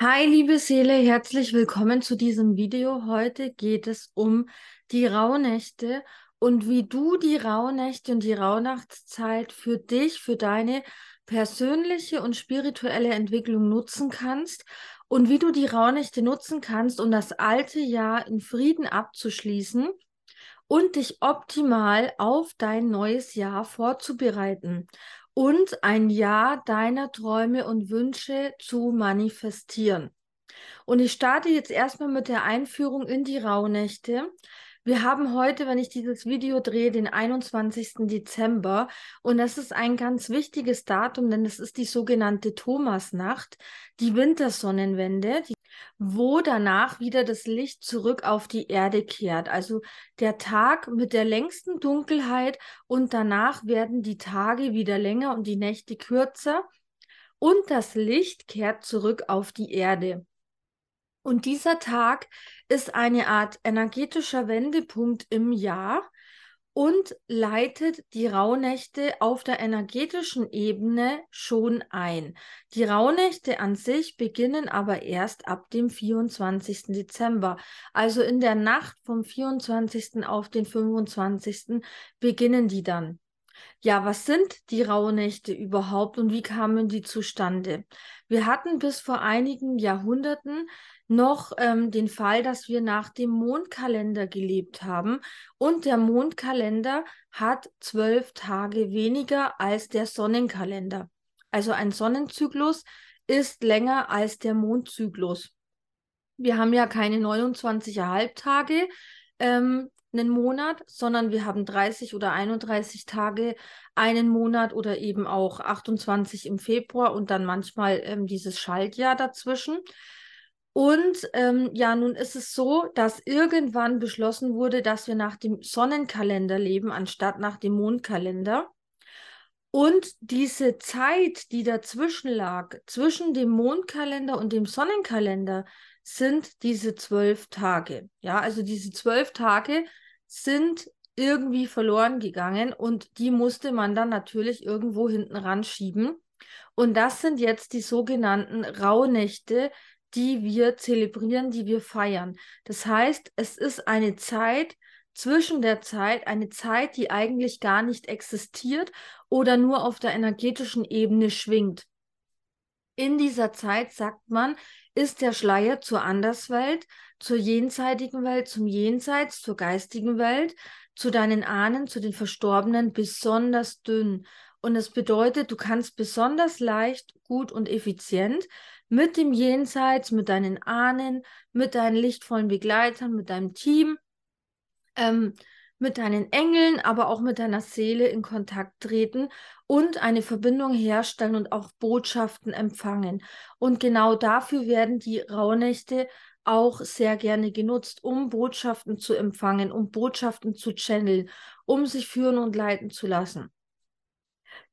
Hi, liebe Seele, herzlich willkommen zu diesem Video. Heute geht es um die Rauhnächte und wie du die Rauhnächte und die Rauhnachtszeit für dich, für deine persönliche und spirituelle Entwicklung nutzen kannst und wie du die Rauhnächte nutzen kannst, um das alte Jahr in Frieden abzuschließen und dich optimal auf dein neues Jahr vorzubereiten und ein Jahr deiner Träume und Wünsche zu manifestieren. Und ich starte jetzt erstmal mit der Einführung in die Rauhnächte. Wir haben heute, wenn ich dieses Video drehe, den 21. Dezember und das ist ein ganz wichtiges Datum, denn es ist die sogenannte Thomasnacht, die Wintersonnenwende, die wo danach wieder das Licht zurück auf die Erde kehrt. Also der Tag mit der längsten Dunkelheit und danach werden die Tage wieder länger und die Nächte kürzer und das Licht kehrt zurück auf die Erde. Und dieser Tag ist eine Art energetischer Wendepunkt im Jahr, und leitet die Rauhnächte auf der energetischen Ebene schon ein. Die Rauhnächte an sich beginnen aber erst ab dem 24. Dezember. Also in der Nacht vom 24. auf den 25. beginnen die dann. Ja, was sind die Rauhnächte überhaupt und wie kamen die zustande? Wir hatten bis vor einigen Jahrhunderten noch ähm, den Fall, dass wir nach dem Mondkalender gelebt haben und der Mondkalender hat zwölf Tage weniger als der Sonnenkalender. Also ein Sonnenzyklus ist länger als der Mondzyklus. Wir haben ja keine 29 Halbtage ähm, einen Monat, sondern wir haben 30 oder 31 Tage einen Monat oder eben auch 28 im Februar und dann manchmal ähm, dieses Schaltjahr dazwischen. Und ähm, ja, nun ist es so, dass irgendwann beschlossen wurde, dass wir nach dem Sonnenkalender leben, anstatt nach dem Mondkalender. Und diese Zeit, die dazwischen lag, zwischen dem Mondkalender und dem Sonnenkalender, sind diese zwölf Tage. Ja, also diese zwölf Tage sind irgendwie verloren gegangen und die musste man dann natürlich irgendwo hinten ran schieben. Und das sind jetzt die sogenannten Rauhnächte, die wir zelebrieren, die wir feiern. Das heißt, es ist eine Zeit zwischen der Zeit, eine Zeit, die eigentlich gar nicht existiert oder nur auf der energetischen Ebene schwingt. In dieser Zeit, sagt man, ist der Schleier zur Anderswelt, zur jenseitigen Welt, zum Jenseits, zur geistigen Welt, zu deinen Ahnen, zu den Verstorbenen besonders dünn. Und es bedeutet, du kannst besonders leicht, gut und effizient mit dem Jenseits, mit deinen Ahnen, mit deinen lichtvollen Begleitern, mit deinem Team, ähm, mit deinen Engeln, aber auch mit deiner Seele in Kontakt treten und eine Verbindung herstellen und auch Botschaften empfangen. Und genau dafür werden die Rauhnächte auch sehr gerne genutzt, um Botschaften zu empfangen, um Botschaften zu channeln, um sich führen und leiten zu lassen.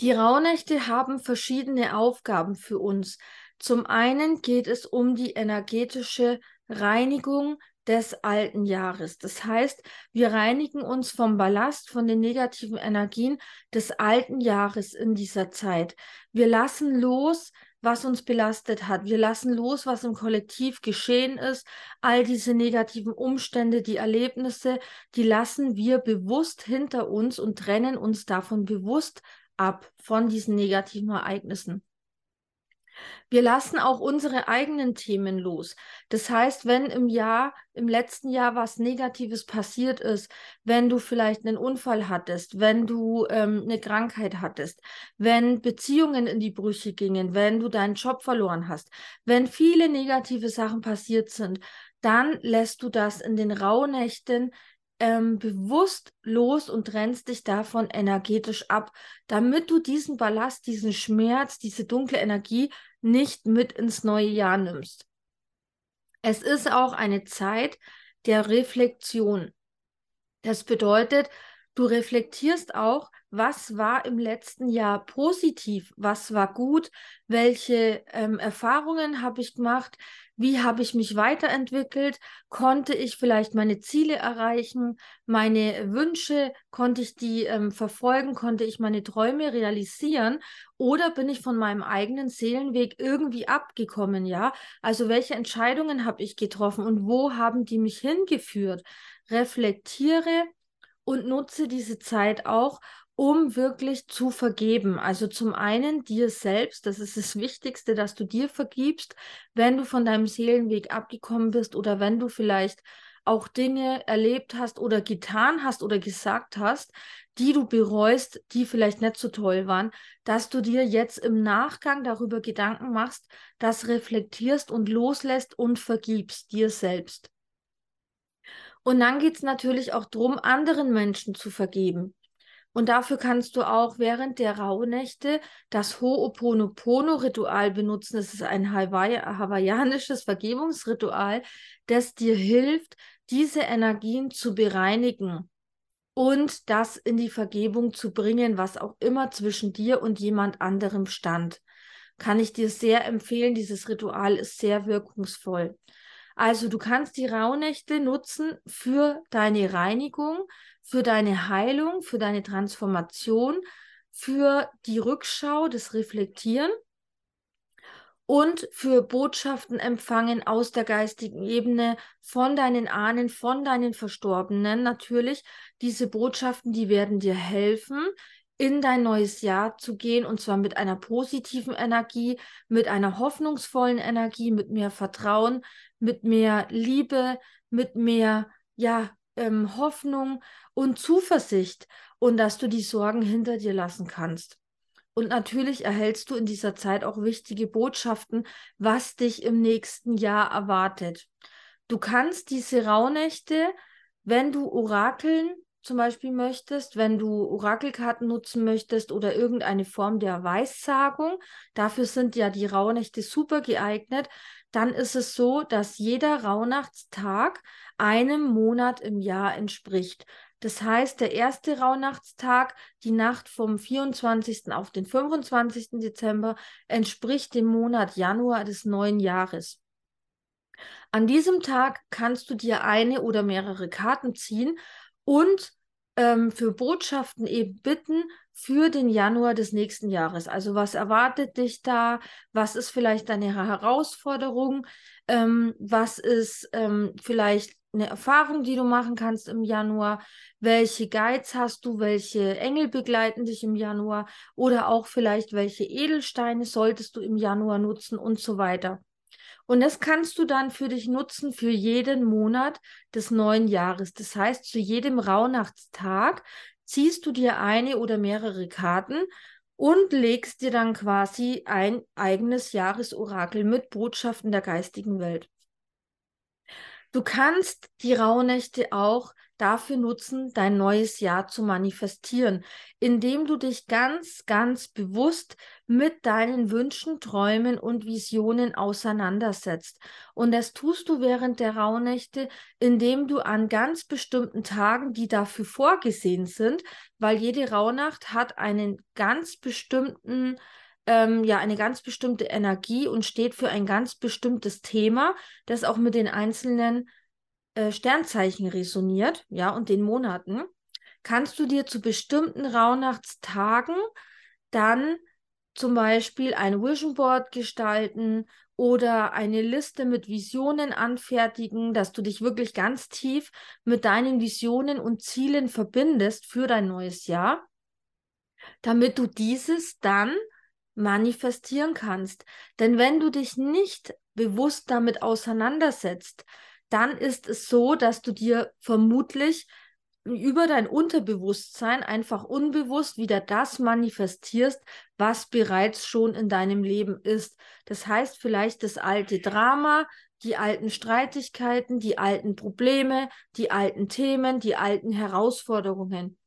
Die Rauhnächte haben verschiedene Aufgaben für uns. Zum einen geht es um die energetische Reinigung des alten Jahres. Das heißt, wir reinigen uns vom Ballast, von den negativen Energien des alten Jahres in dieser Zeit. Wir lassen los, was uns belastet hat. Wir lassen los, was im Kollektiv geschehen ist. All diese negativen Umstände, die Erlebnisse, die lassen wir bewusst hinter uns und trennen uns davon bewusst ab von diesen negativen Ereignissen. Wir lassen auch unsere eigenen Themen los. Das heißt, wenn im Jahr, im letzten Jahr was Negatives passiert ist, wenn du vielleicht einen Unfall hattest, wenn du ähm, eine Krankheit hattest, wenn Beziehungen in die Brüche gingen, wenn du deinen Job verloren hast, wenn viele negative Sachen passiert sind, dann lässt du das in den Rauhnächten ähm, bewusst los und trennst dich davon energetisch ab, damit du diesen Ballast, diesen Schmerz, diese dunkle Energie nicht mit ins neue Jahr nimmst. Es ist auch eine Zeit der Reflexion. Das bedeutet, Du reflektierst auch, was war im letzten Jahr positiv, was war gut, welche ähm, Erfahrungen habe ich gemacht, wie habe ich mich weiterentwickelt, konnte ich vielleicht meine Ziele erreichen, meine Wünsche, konnte ich die ähm, verfolgen, konnte ich meine Träume realisieren oder bin ich von meinem eigenen Seelenweg irgendwie abgekommen, ja? Also welche Entscheidungen habe ich getroffen und wo haben die mich hingeführt? Reflektiere und nutze diese Zeit auch, um wirklich zu vergeben. Also zum einen dir selbst, das ist das Wichtigste, dass du dir vergibst, wenn du von deinem Seelenweg abgekommen bist oder wenn du vielleicht auch Dinge erlebt hast oder getan hast oder gesagt hast, die du bereust, die vielleicht nicht so toll waren, dass du dir jetzt im Nachgang darüber Gedanken machst, das reflektierst und loslässt und vergibst dir selbst. Und dann geht es natürlich auch darum, anderen Menschen zu vergeben. Und dafür kannst du auch während der Rauhnächte das Ho'oponopono-Ritual benutzen. Das ist ein Hawaii hawaiianisches Vergebungsritual, das dir hilft, diese Energien zu bereinigen und das in die Vergebung zu bringen, was auch immer zwischen dir und jemand anderem stand. Kann ich dir sehr empfehlen. Dieses Ritual ist sehr wirkungsvoll. Also du kannst die Rauhnächte nutzen für deine Reinigung, für deine Heilung, für deine Transformation, für die Rückschau, das Reflektieren und für Botschaften empfangen aus der geistigen Ebene von deinen Ahnen, von deinen Verstorbenen. Natürlich, diese Botschaften, die werden dir helfen, in dein neues Jahr zu gehen und zwar mit einer positiven Energie, mit einer hoffnungsvollen Energie, mit mehr Vertrauen, mit mehr Liebe, mit mehr ja, ähm, Hoffnung und Zuversicht und dass du die Sorgen hinter dir lassen kannst. Und natürlich erhältst du in dieser Zeit auch wichtige Botschaften, was dich im nächsten Jahr erwartet. Du kannst diese Rauhnächte, wenn du Orakeln zum Beispiel möchtest, wenn du Orakelkarten nutzen möchtest oder irgendeine Form der Weissagung, dafür sind ja die Rauhnächte super geeignet, dann ist es so, dass jeder Rauhnachtstag einem Monat im Jahr entspricht. Das heißt, der erste Rauhnachtstag, die Nacht vom 24. auf den 25. Dezember, entspricht dem Monat Januar des neuen Jahres. An diesem Tag kannst du dir eine oder mehrere Karten ziehen und ähm, für Botschaften eben bitten für den Januar des nächsten Jahres. Also was erwartet dich da? Was ist vielleicht deine Herausforderung? Ähm, was ist ähm, vielleicht eine Erfahrung, die du machen kannst im Januar? Welche Guides hast du? Welche Engel begleiten dich im Januar? Oder auch vielleicht, welche Edelsteine solltest du im Januar nutzen und so weiter. Und das kannst du dann für dich nutzen für jeden Monat des neuen Jahres. Das heißt, zu jedem Rauhnachtstag ziehst du dir eine oder mehrere Karten und legst dir dann quasi ein eigenes Jahresorakel mit Botschaften der geistigen Welt. Du kannst die Rauhnächte auch dafür nutzen, dein neues Jahr zu manifestieren, indem du dich ganz, ganz bewusst mit deinen Wünschen, Träumen und Visionen auseinandersetzt. Und das tust du während der Rauhnächte, indem du an ganz bestimmten Tagen, die dafür vorgesehen sind, weil jede Rauhnacht hat einen ganz bestimmten ähm, ja eine ganz bestimmte Energie und steht für ein ganz bestimmtes Thema, das auch mit den einzelnen äh, Sternzeichen resoniert, ja, und den Monaten, kannst du dir zu bestimmten Rauhnachtstagen dann zum Beispiel ein Vision Board gestalten oder eine Liste mit Visionen anfertigen, dass du dich wirklich ganz tief mit deinen Visionen und Zielen verbindest für dein neues Jahr, damit du dieses dann manifestieren kannst. Denn wenn du dich nicht bewusst damit auseinandersetzt, dann ist es so, dass du dir vermutlich über dein Unterbewusstsein einfach unbewusst wieder das manifestierst, was bereits schon in deinem Leben ist. Das heißt vielleicht das alte Drama, die alten Streitigkeiten, die alten Probleme, die alten Themen, die alten Herausforderungen.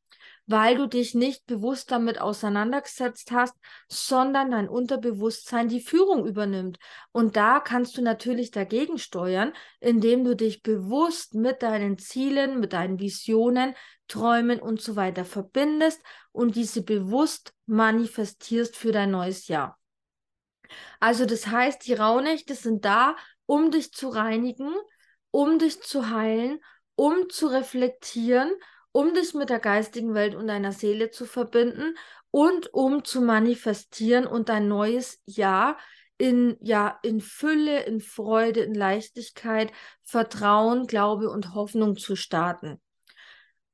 Weil du dich nicht bewusst damit auseinandergesetzt hast, sondern dein Unterbewusstsein die Führung übernimmt. Und da kannst du natürlich dagegen steuern, indem du dich bewusst mit deinen Zielen, mit deinen Visionen, Träumen und so weiter verbindest und diese bewusst manifestierst für dein neues Jahr. Also das heißt, die Rauhnächte sind da, um dich zu reinigen, um dich zu heilen, um zu reflektieren um dich mit der geistigen Welt und deiner Seele zu verbinden und um zu manifestieren und dein neues Jahr in, ja, in Fülle, in Freude, in Leichtigkeit, Vertrauen, Glaube und Hoffnung zu starten.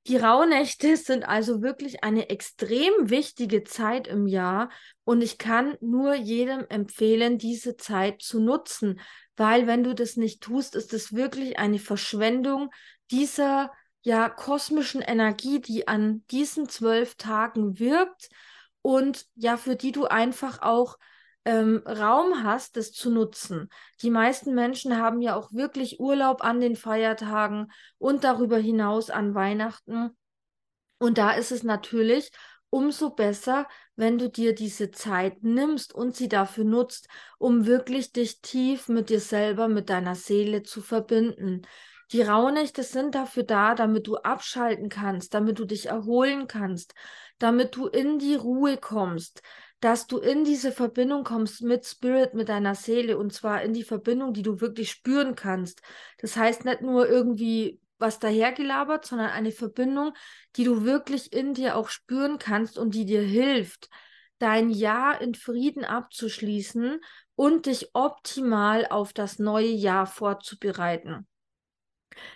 Die Rauhnächte sind also wirklich eine extrem wichtige Zeit im Jahr und ich kann nur jedem empfehlen, diese Zeit zu nutzen, weil wenn du das nicht tust, ist es wirklich eine Verschwendung dieser ja kosmischen Energie, die an diesen zwölf Tagen wirkt und ja, für die du einfach auch ähm, Raum hast, das zu nutzen. Die meisten Menschen haben ja auch wirklich Urlaub an den Feiertagen und darüber hinaus an Weihnachten. Und da ist es natürlich umso besser, wenn du dir diese Zeit nimmst und sie dafür nutzt, um wirklich dich tief mit dir selber, mit deiner Seele zu verbinden. Die Rauhnächte sind dafür da, damit du abschalten kannst, damit du dich erholen kannst, damit du in die Ruhe kommst, dass du in diese Verbindung kommst mit Spirit, mit deiner Seele und zwar in die Verbindung, die du wirklich spüren kannst. Das heißt nicht nur irgendwie was dahergelabert, sondern eine Verbindung, die du wirklich in dir auch spüren kannst und die dir hilft, dein Jahr in Frieden abzuschließen und dich optimal auf das neue Jahr vorzubereiten.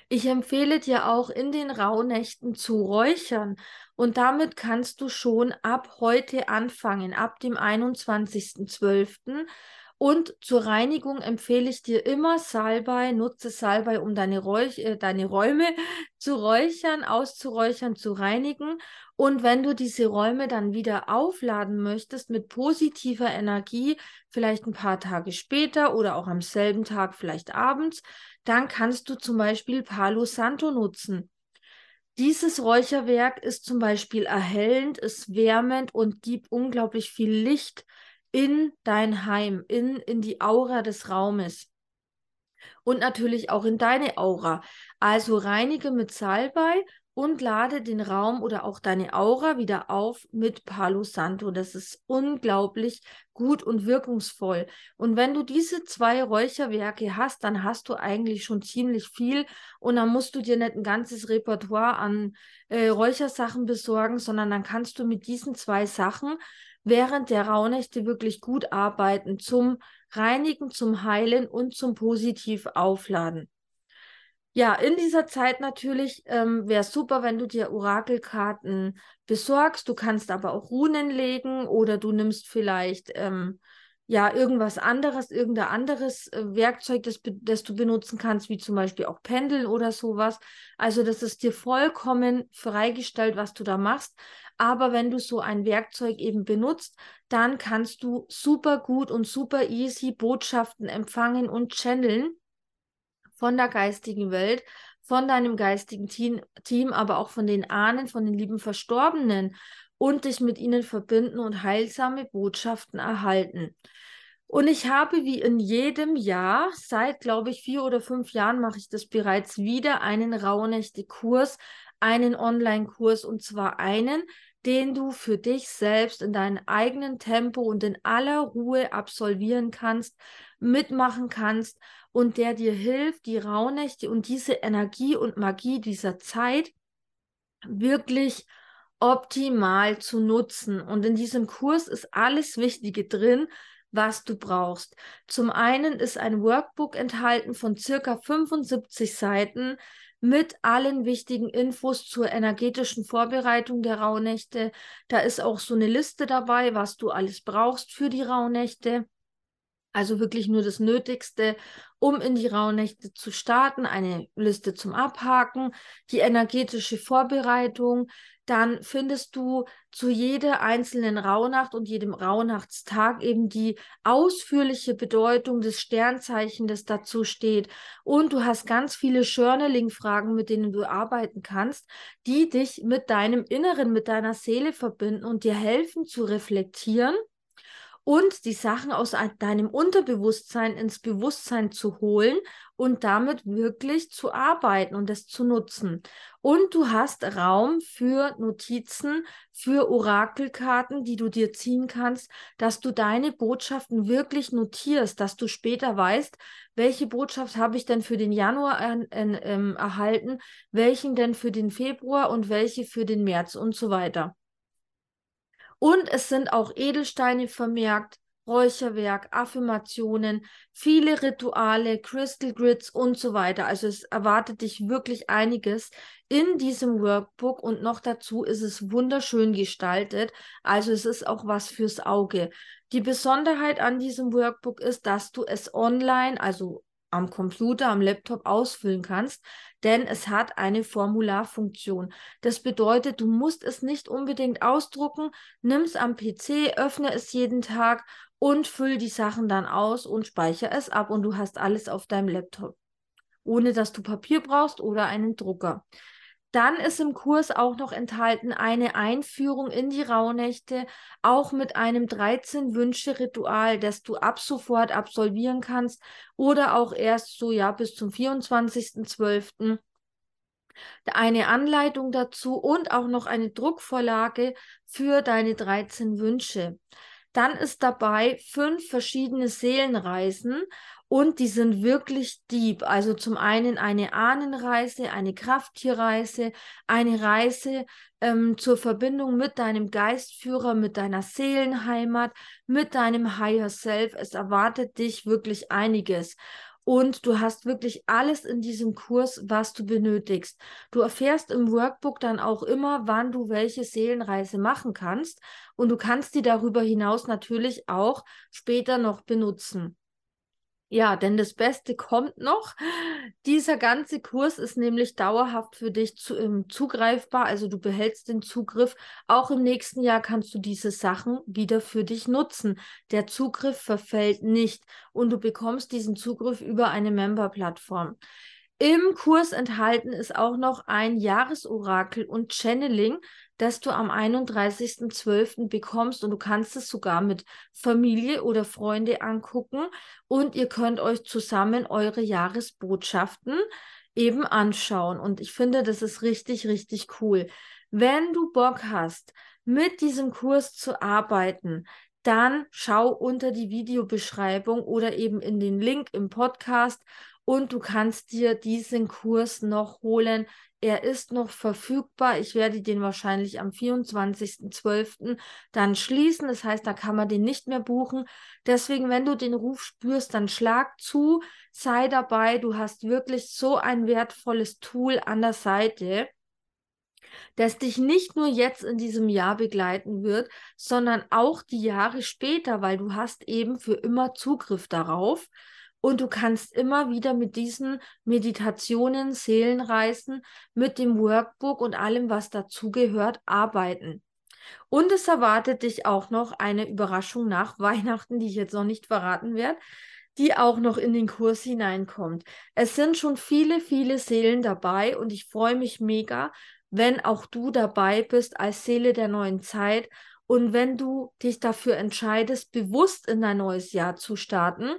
Ich empfehle dir auch in den Rauhnächten zu räuchern und damit kannst du schon ab heute anfangen, ab dem 21.12. Und zur Reinigung empfehle ich dir immer Salbei, nutze Salbei, um deine, Räuch äh, deine Räume zu räuchern, auszuräuchern, zu reinigen. Und wenn du diese Räume dann wieder aufladen möchtest mit positiver Energie, vielleicht ein paar Tage später oder auch am selben Tag, vielleicht abends, dann kannst du zum Beispiel Palo Santo nutzen. Dieses Räucherwerk ist zum Beispiel erhellend, ist wärmend und gibt unglaublich viel Licht in dein Heim, in, in die Aura des Raumes. Und natürlich auch in deine Aura. Also reinige mit Salbei und lade den Raum oder auch deine Aura wieder auf mit Palo Santo. Das ist unglaublich gut und wirkungsvoll. Und wenn du diese zwei Räucherwerke hast, dann hast du eigentlich schon ziemlich viel und dann musst du dir nicht ein ganzes Repertoire an äh, Räuchersachen besorgen, sondern dann kannst du mit diesen zwei Sachen während der Rauhnächte wirklich gut arbeiten zum Reinigen, zum Heilen und zum positiv Aufladen. Ja, in dieser Zeit natürlich ähm, wäre es super, wenn du dir Orakelkarten besorgst. Du kannst aber auch Runen legen oder du nimmst vielleicht ähm, ja irgendwas anderes, irgendein anderes äh, Werkzeug, das, das du benutzen kannst, wie zum Beispiel auch Pendeln oder sowas. Also das ist dir vollkommen freigestellt, was du da machst. Aber wenn du so ein Werkzeug eben benutzt, dann kannst du super gut und super easy Botschaften empfangen und channeln von der geistigen Welt, von deinem geistigen Team, Team, aber auch von den Ahnen, von den lieben Verstorbenen und dich mit ihnen verbinden und heilsame Botschaften erhalten. Und ich habe wie in jedem Jahr, seit glaube ich vier oder fünf Jahren mache ich das bereits wieder, einen Rauhnächte-Kurs, einen Online-Kurs und zwar einen, den du für dich selbst in deinem eigenen Tempo und in aller Ruhe absolvieren kannst, mitmachen kannst und der dir hilft, die Rauhnächte und diese Energie und Magie dieser Zeit wirklich optimal zu nutzen. Und in diesem Kurs ist alles Wichtige drin, was du brauchst. Zum einen ist ein Workbook enthalten von circa 75 Seiten mit allen wichtigen Infos zur energetischen Vorbereitung der Rauhnächte. Da ist auch so eine Liste dabei, was du alles brauchst für die Rauhnächte. Also wirklich nur das Nötigste, um in die Rauhnächte zu starten. Eine Liste zum Abhaken, die energetische Vorbereitung. Dann findest du zu jeder einzelnen Rauhnacht und jedem Rauhnachtstag eben die ausführliche Bedeutung des Sternzeichen, das dazu steht. Und du hast ganz viele Journaling-Fragen, mit denen du arbeiten kannst, die dich mit deinem Inneren, mit deiner Seele verbinden und dir helfen zu reflektieren und die Sachen aus deinem Unterbewusstsein ins Bewusstsein zu holen und damit wirklich zu arbeiten und es zu nutzen. Und du hast Raum für Notizen, für Orakelkarten, die du dir ziehen kannst, dass du deine Botschaften wirklich notierst, dass du später weißt, welche Botschaft habe ich denn für den Januar äh, äh, erhalten, welchen denn für den Februar und welche für den März und so weiter. Und es sind auch Edelsteine vermerkt, Räucherwerk, Affirmationen, viele Rituale, Crystal Grids und so weiter. Also es erwartet dich wirklich einiges in diesem Workbook und noch dazu ist es wunderschön gestaltet. Also es ist auch was fürs Auge. Die Besonderheit an diesem Workbook ist, dass du es online, also am Computer, am Laptop ausfüllen kannst, denn es hat eine Formularfunktion. Das bedeutet, du musst es nicht unbedingt ausdrucken, nimm es am PC, öffne es jeden Tag und füll die Sachen dann aus und speichere es ab und du hast alles auf deinem Laptop, ohne dass du Papier brauchst oder einen Drucker. Dann ist im Kurs auch noch enthalten eine Einführung in die Rauhnächte, auch mit einem 13-Wünsche-Ritual, das du ab sofort absolvieren kannst oder auch erst so ja bis zum 24.12. Eine Anleitung dazu und auch noch eine Druckvorlage für deine 13 Wünsche. Dann ist dabei fünf verschiedene Seelenreisen und die sind wirklich deep. Also zum einen eine Ahnenreise, eine Krafttierreise, eine Reise ähm, zur Verbindung mit deinem Geistführer, mit deiner Seelenheimat, mit deinem Higher Self. Es erwartet dich wirklich einiges. Und du hast wirklich alles in diesem Kurs, was du benötigst. Du erfährst im Workbook dann auch immer, wann du welche Seelenreise machen kannst. Und du kannst die darüber hinaus natürlich auch später noch benutzen. Ja, denn das Beste kommt noch. Dieser ganze Kurs ist nämlich dauerhaft für dich zu, ähm, zugreifbar. Also du behältst den Zugriff. Auch im nächsten Jahr kannst du diese Sachen wieder für dich nutzen. Der Zugriff verfällt nicht und du bekommst diesen Zugriff über eine Member-Plattform. Im Kurs enthalten ist auch noch ein Jahresorakel und Channeling, das du am 31.12. bekommst und du kannst es sogar mit Familie oder Freunde angucken und ihr könnt euch zusammen eure Jahresbotschaften eben anschauen und ich finde, das ist richtig, richtig cool. Wenn du Bock hast, mit diesem Kurs zu arbeiten, dann schau unter die Videobeschreibung oder eben in den Link im Podcast und du kannst dir diesen Kurs noch holen. Er ist noch verfügbar. Ich werde den wahrscheinlich am 24.12. dann schließen. Das heißt, da kann man den nicht mehr buchen. Deswegen, wenn du den Ruf spürst, dann schlag zu, sei dabei. Du hast wirklich so ein wertvolles Tool an der Seite das dich nicht nur jetzt in diesem Jahr begleiten wird, sondern auch die Jahre später, weil du hast eben für immer Zugriff darauf. Und du kannst immer wieder mit diesen Meditationen, Seelenreisen, mit dem Workbook und allem, was dazugehört, arbeiten. Und es erwartet dich auch noch eine Überraschung nach Weihnachten, die ich jetzt noch nicht verraten werde, die auch noch in den Kurs hineinkommt. Es sind schon viele, viele Seelen dabei und ich freue mich mega, wenn auch du dabei bist als Seele der neuen Zeit und wenn du dich dafür entscheidest, bewusst in dein neues Jahr zu starten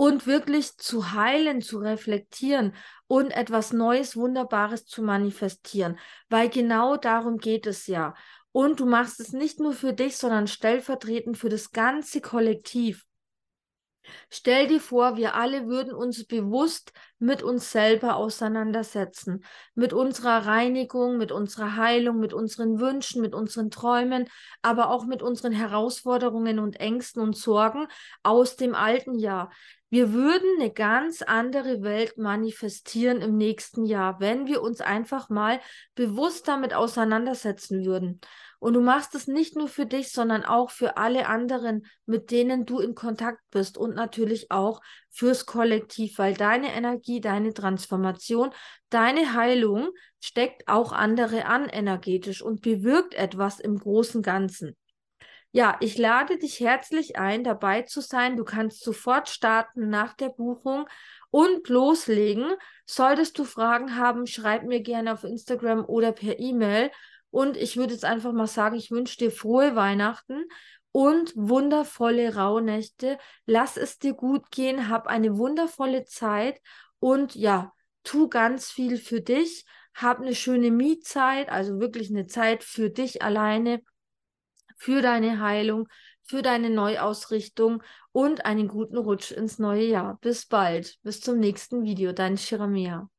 und wirklich zu heilen, zu reflektieren und etwas Neues, Wunderbares zu manifestieren, weil genau darum geht es ja. Und du machst es nicht nur für dich, sondern stellvertretend für das ganze Kollektiv. Stell dir vor, wir alle würden uns bewusst mit uns selber auseinandersetzen, mit unserer Reinigung, mit unserer Heilung, mit unseren Wünschen, mit unseren Träumen, aber auch mit unseren Herausforderungen und Ängsten und Sorgen aus dem alten Jahr. Wir würden eine ganz andere Welt manifestieren im nächsten Jahr, wenn wir uns einfach mal bewusst damit auseinandersetzen würden. Und du machst es nicht nur für dich, sondern auch für alle anderen, mit denen du in Kontakt bist und natürlich auch fürs Kollektiv, weil deine Energie, deine Transformation, deine Heilung steckt auch andere an energetisch und bewirkt etwas im großen Ganzen. Ja, ich lade dich herzlich ein, dabei zu sein. Du kannst sofort starten nach der Buchung und loslegen. Solltest du Fragen haben, schreib mir gerne auf Instagram oder per E-Mail und ich würde jetzt einfach mal sagen, ich wünsche dir frohe Weihnachten und wundervolle Rauhnächte. Lass es dir gut gehen, hab eine wundervolle Zeit und ja, tu ganz viel für dich. Hab eine schöne Mietzeit, also wirklich eine Zeit für dich alleine, für deine Heilung, für deine Neuausrichtung und einen guten Rutsch ins neue Jahr. Bis bald, bis zum nächsten Video, dein Shiramia.